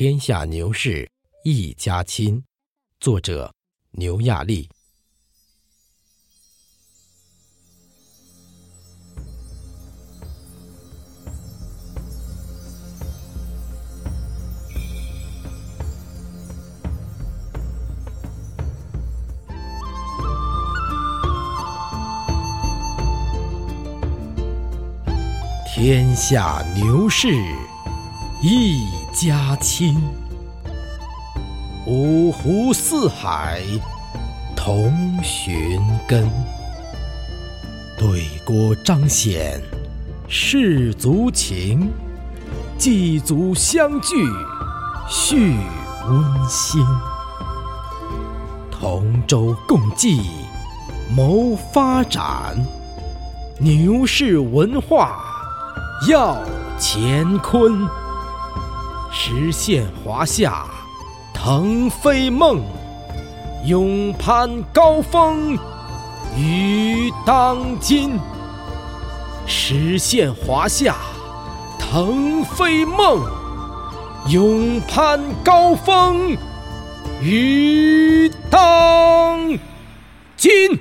天下牛市一家亲，作者牛亚丽。天下牛市一家亲，五湖四海同寻根。对锅彰显士族情，祭祖相聚续温馨。同舟共济谋发展，牛市文化。耀乾坤，实现华夏腾飞梦，勇攀高峰于当今。实现华夏腾飞梦，勇攀高峰于当今。